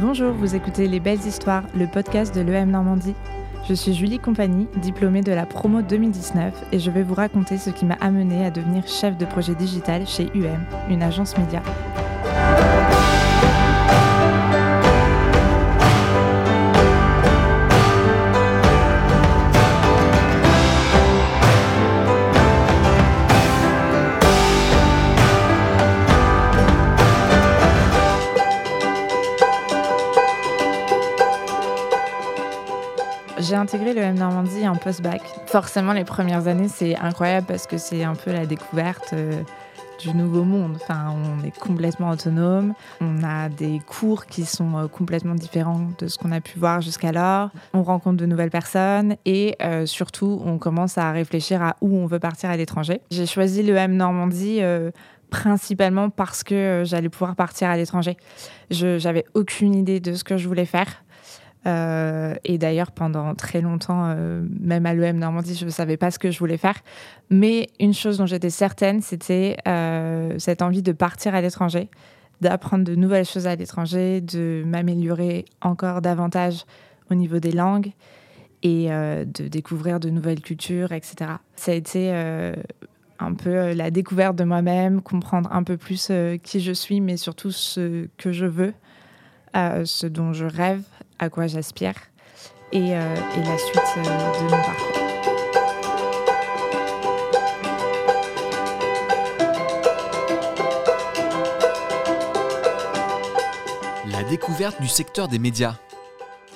Bonjour, vous écoutez Les Belles Histoires, le podcast de l'EM Normandie. Je suis Julie Compagnie, diplômée de la promo 2019, et je vais vous raconter ce qui m'a amenée à devenir chef de projet digital chez UM, une agence média. Post-bac. Forcément, les premières années, c'est incroyable parce que c'est un peu la découverte euh, du nouveau monde. Enfin, on est complètement autonome. On a des cours qui sont euh, complètement différents de ce qu'on a pu voir jusqu'alors. On rencontre de nouvelles personnes et euh, surtout, on commence à réfléchir à où on veut partir à l'étranger. J'ai choisi le M Normandie principalement parce que j'allais pouvoir partir à l'étranger. Je n'avais aucune idée de ce que je voulais faire. Euh, et d'ailleurs, pendant très longtemps, euh, même à l'EM Normandie, je ne savais pas ce que je voulais faire. Mais une chose dont j'étais certaine, c'était euh, cette envie de partir à l'étranger, d'apprendre de nouvelles choses à l'étranger, de m'améliorer encore davantage au niveau des langues et de découvrir de nouvelles cultures, etc. Ça a été un peu la découverte de moi-même, comprendre un peu plus qui je suis, mais surtout ce que je veux, ce dont je rêve à quoi j'aspire et, euh, et, la suite euh, de mon parcours. La découverte du secteur des médias.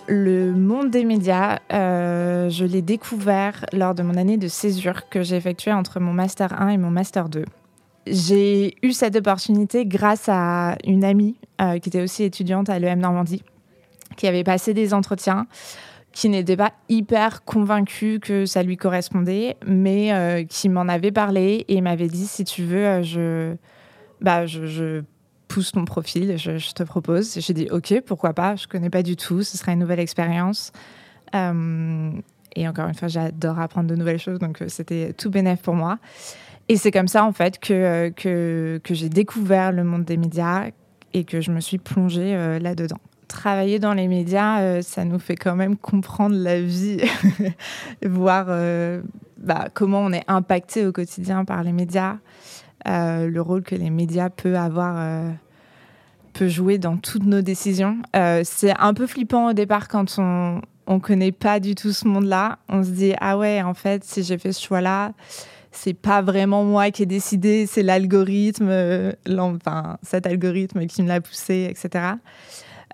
Le monde des médias, euh, je l'ai découvert lors de mon année de césure que j'ai effectuée entre mon Master 1 et mon Master 2. J'ai eu cette opportunité grâce à une amie qui était aussi étudiante à l'EM Normandie, qui avait passé des entretiens, qui n'était pas hyper convaincu que ça lui correspondait, mais euh, qui m'en avait parlé et m'avait dit si tu veux, euh, je, bah, je, pousse ton profil, je, te propose. J'ai dit ok, pourquoi pas, je connais pas du tout, ce sera une nouvelle expérience. Euh, et encore une fois, j'adore apprendre de nouvelles choses, donc c'était tout bénéf pour moi. Et c'est comme ça, en fait, que, que, que j'ai découvert le monde des médias et que je me suis plongée là-dedans travailler dans les médias, euh, ça nous fait quand même comprendre la vie, voir euh, bah, comment on est impacté au quotidien par les médias, euh, le rôle que les médias peuvent avoir, peut jouer dans toutes nos décisions. c'est un peu flippant au départ quand on on connaît pas du tout ce monde-là. On se dit ah ouais, en fait, si j'ai fait ce choix-là, c'est pas vraiment moi qui ai décidé, c'est l'algorithme, enfin cet algorithme qui me l'a poussé, etc.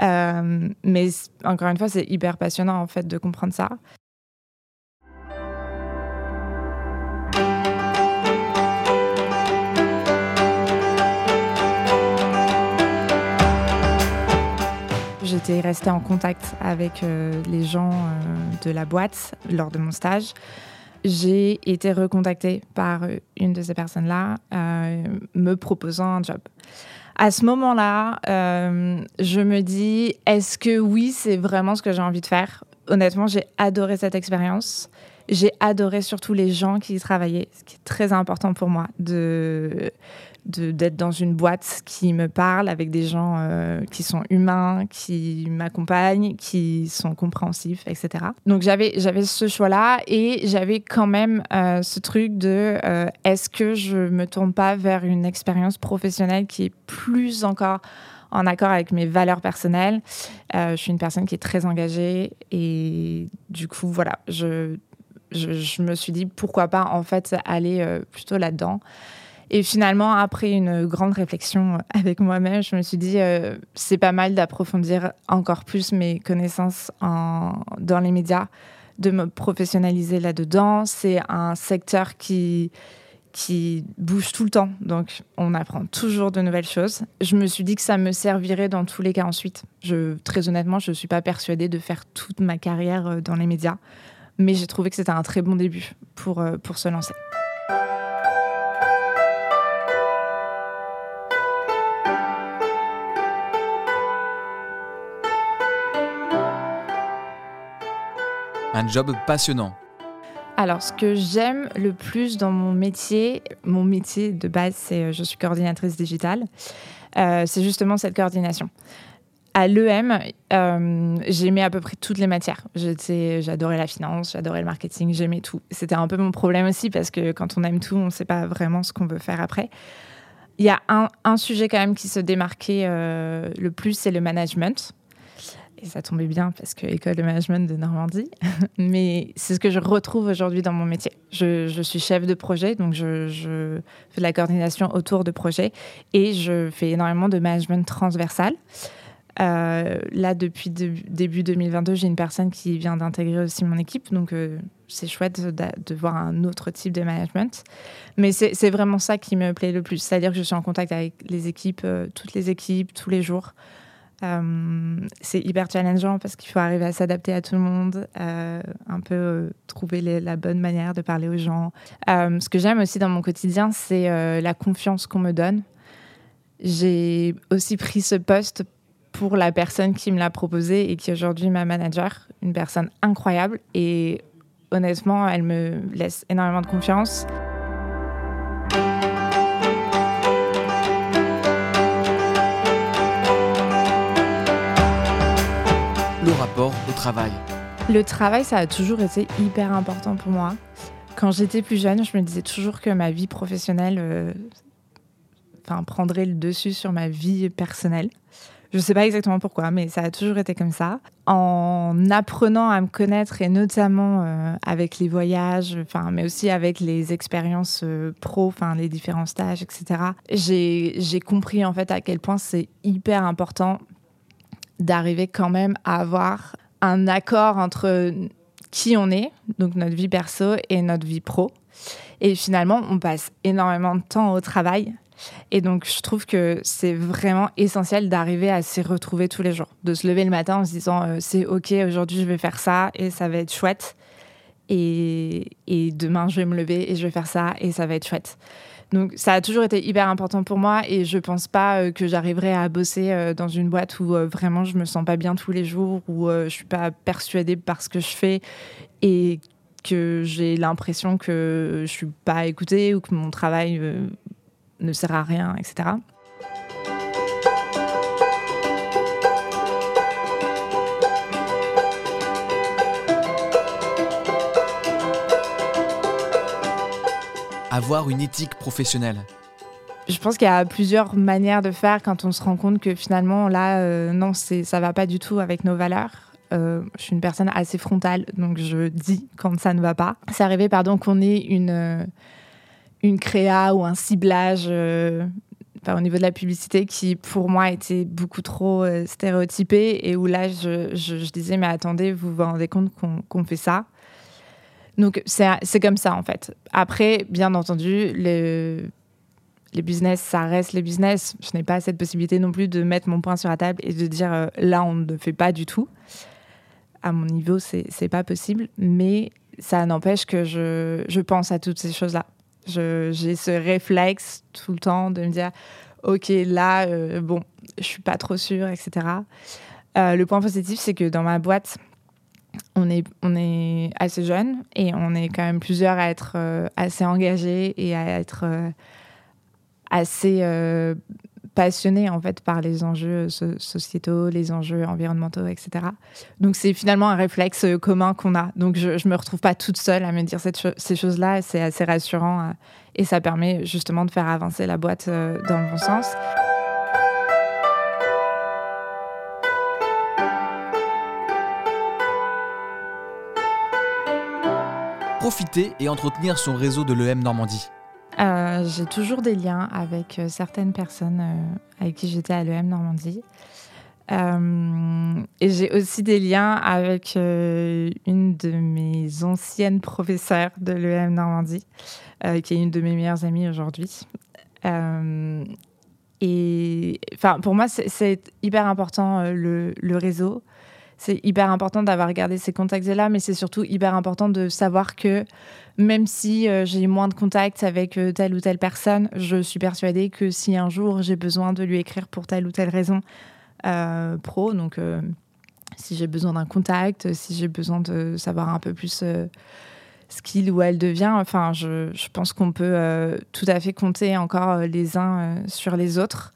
Euh, mais encore une fois, c'est hyper passionnant en fait de comprendre ça. J'étais restée en contact avec euh, les gens euh, de la boîte lors de mon stage. J'ai été recontactée par une de ces personnes-là me proposant un job à ce moment-là, euh, je me dis, est-ce que oui, c'est vraiment ce que j'ai envie de faire? Honnêtement, j'ai adoré cette expérience. J'ai adoré surtout les gens qui y travaillaient, ce qui est très important pour moi, de d'être dans une boîte qui me parle avec des gens euh, qui sont humains, qui m'accompagnent, qui sont compréhensifs, etc. Donc j'avais j'avais ce choix-là et j'avais quand même euh, ce truc de euh, est-ce que je me tourne pas vers une expérience professionnelle qui est plus encore en accord avec mes valeurs personnelles? je suis une personne qui est très engagée et du coup voilà, je, je, je me suis dit pourquoi pas en fait aller plutôt là-dedans. Et finalement, après une grande réflexion avec moi-même, je me suis dit, euh, c'est pas mal d'approfondir encore plus mes connaissances dans les médias, de me professionnaliser là-dedans. C'est un secteur qui, qui bouge tout le temps, donc on apprend toujours de nouvelles choses. Je me suis dit que ça me servirait dans tous les cas ensuite. Je, très honnêtement, je ne suis pas persuadée de faire toute ma carrière euh, dans les médias, mais j'ai trouvé que c'était un très bon début pour, euh, pour se lancer. Un job passionnant. Alors, ce que j'aime le plus dans mon métier, mon métier de base, c'est euh, je suis coordinatrice digitale, euh, c'est justement cette coordination. à l'EM, euh, j'aimais à peu près toutes les matières. J'adorais la finance, j'adorais le marketing, j'aimais tout. C'était un peu mon problème aussi parce que quand on aime tout, on ne sait pas vraiment ce qu'on veut faire après. Il y a un, sujet quand même qui se démarquait le plus, c'est le management. Et ça tombait bien parce que école de management de Normandie. Mais c'est ce que je retrouve aujourd'hui dans mon métier. Je, suis chef de projet, donc je, fais de la coordination autour de projets et je fais énormément de management transversal. Euh, là, depuis début 2022, j'ai une personne qui vient d'intégrer aussi mon équipe, donc euh, c'est chouette de, voir un autre type de management. Mais c'est vraiment ça qui me plaît le plus, c'est-à-dire que je suis en contact avec les équipes, euh, toutes les équipes, tous les jours. C'est hyper challengeant parce qu'il faut arriver à s'adapter à tout le monde, un peu trouver la bonne manière de parler aux gens. ce que j'aime aussi dans mon quotidien, c'est la confiance qu'on me donne. J'ai aussi pris ce poste pour la personne qui me l'a proposé et qui est aujourd'hui ma manager, une personne incroyable. Et honnêtement, elle me laisse énormément de confiance. Le rapport au travail. Le travail, ça a toujours été hyper important pour moi. Quand j'étais plus jeune, je me disais toujours que ma vie professionnelle euh, enfin, prendrait le dessus sur ma vie personnelle. Je ne sais pas exactement pourquoi, mais ça a toujours été comme ça. En apprenant à me connaître et notamment euh, avec les voyages, enfin, mais aussi avec les expériences euh, pro, enfin, les différents stages, etc. J'ai compris en fait à quel point c'est hyper important d'arriver quand même à avoir un accord entre qui on est, donc notre vie perso et notre vie pro. Et finalement, on passe énormément de temps au travail et donc, je trouve que c'est vraiment essentiel d'arriver à s'y retrouver tous les jours, de se lever le matin en se disant euh, c'est ok, aujourd'hui je vais faire ça et ça va être chouette. Et, et, demain je vais me lever et je vais faire ça et ça va être chouette. Donc, ça a toujours été hyper important pour moi et je pense pas euh, que j'arriverai à bosser euh, dans une boîte où vraiment je me sens pas bien tous les jours, où je suis pas persuadée par ce que je fais et que j'ai l'impression que je suis pas écoutée ou que mon travail ne sert à rien, etc. Avoir une éthique professionnelle. Je pense qu'il y a plusieurs manières de faire quand on se rend compte que finalement, là, euh, non, ça va pas du tout avec nos valeurs. Euh, je suis une personne assez frontale, donc je dis quand ça ne va pas. C'est arrivé, pardon, qu'on ait une, euh, une créa ou un ciblage au niveau de la publicité qui, pour moi, était beaucoup trop stéréotypé et où là, je, disais, mais attendez, vous vous rendez compte qu'on fait ça Donc, c'est comme ça, en fait. Après, bien entendu, les, les business, ça reste les business. Je n'ai pas cette possibilité non plus de mettre mon point sur la table et de dire, euh, là, on ne fait pas du tout. À mon niveau, c'est pas possible, mais ça n'empêche que je, je pense à toutes ces choses-là. J'ai ce réflexe tout le temps de me dire, OK, là, euh, bon, je suis pas trop sûre, etc. Euh, le point positif, c'est que dans ma boîte, on est, assez jeune et on est quand même plusieurs à être euh, assez engagés et à être assez passionné en fait par les enjeux sociétaux, les enjeux environnementaux, etc. Donc c'est finalement un réflexe euh, commun qu'on a. Donc je, ne me retrouve pas toute seule à me dire ces choses-là. C'est assez rassurant euh, et ça permet justement de faire avancer la boîte euh, dans le bon sens. Profiter et entretenir son réseau de l'EM Normandie. Euh, j'ai toujours des liens avec euh, certaines personnes euh, avec qui j'étais à l'EM Normandie. et j'ai aussi des liens avec une de mes anciennes professeurs de l'EM Normandie, qui est une de mes meilleures amies aujourd'hui. et pour moi, c'est hyper important le, réseau. C'est hyper important d'avoir gardé ces contacts-là, mais c'est surtout hyper important de savoir que même si euh, j'ai moins de contacts avec euh, telle ou telle personne, je suis persuadée que si un jour j'ai besoin de lui écrire pour telle ou telle raison euh, pro, donc si j'ai besoin d'un contact, si j'ai besoin de savoir un peu plus ce qu'il ou elle devient. Enfin, je, pense qu'on peut tout à fait compter encore les uns sur les autres.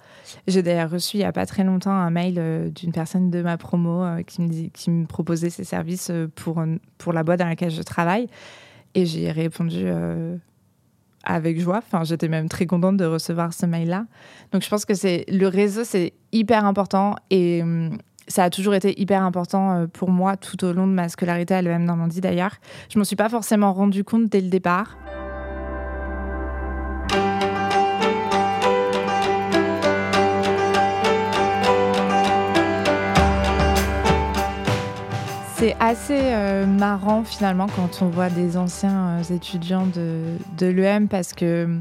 J'ai d'ailleurs reçu il n'y a pas très longtemps un mail d'une personne de ma promo qui, me qui me proposait ses services pour, pour la boîte dans laquelle je travaille. Et j'ai répondu avec joie. Enfin, j'étais même très contente de recevoir ce mail-là. Donc, je pense que c'est le réseau, c'est hyper important et hum, ça a toujours été hyper important euh, pour moi tout au long de ma scolarité à l'EM Normandie d'ailleurs. Je m'en suis pas forcément rendu compte dès le départ. C'est assez euh, marrant finalement quand on voit des anciens euh, étudiants de, de l'EM parce que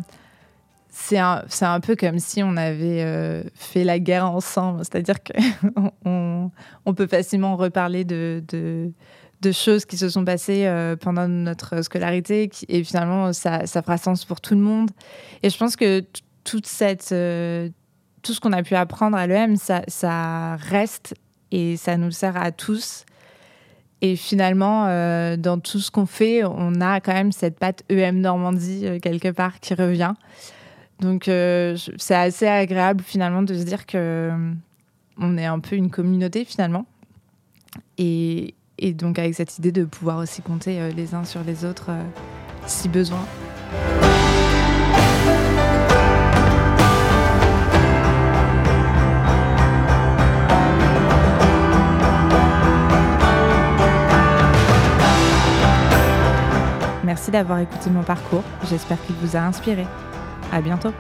c'est un, un, peu comme si on avait fait la guerre ensemble. C'est-à-dire qu'on on peut facilement reparler de, choses qui se sont passées pendant notre scolarité et finalement ça, fera sens pour tout le monde. Et je pense que toute cette, tout ce qu'on a pu apprendre à l'EM, ça, ça reste et ça nous sert à tous. Et finalement, euh, dans tout ce qu'on fait, on a quand même cette patte EM Normandie euh, quelque part qui revient. Donc euh, c'est assez agréable finalement de se dire que on est un peu une communauté finalement. Et, donc avec cette idée de pouvoir aussi compter les uns sur les autres si besoin. Merci d'avoir écouté mon parcours. J'espère qu'il vous a inspiré. À bientôt.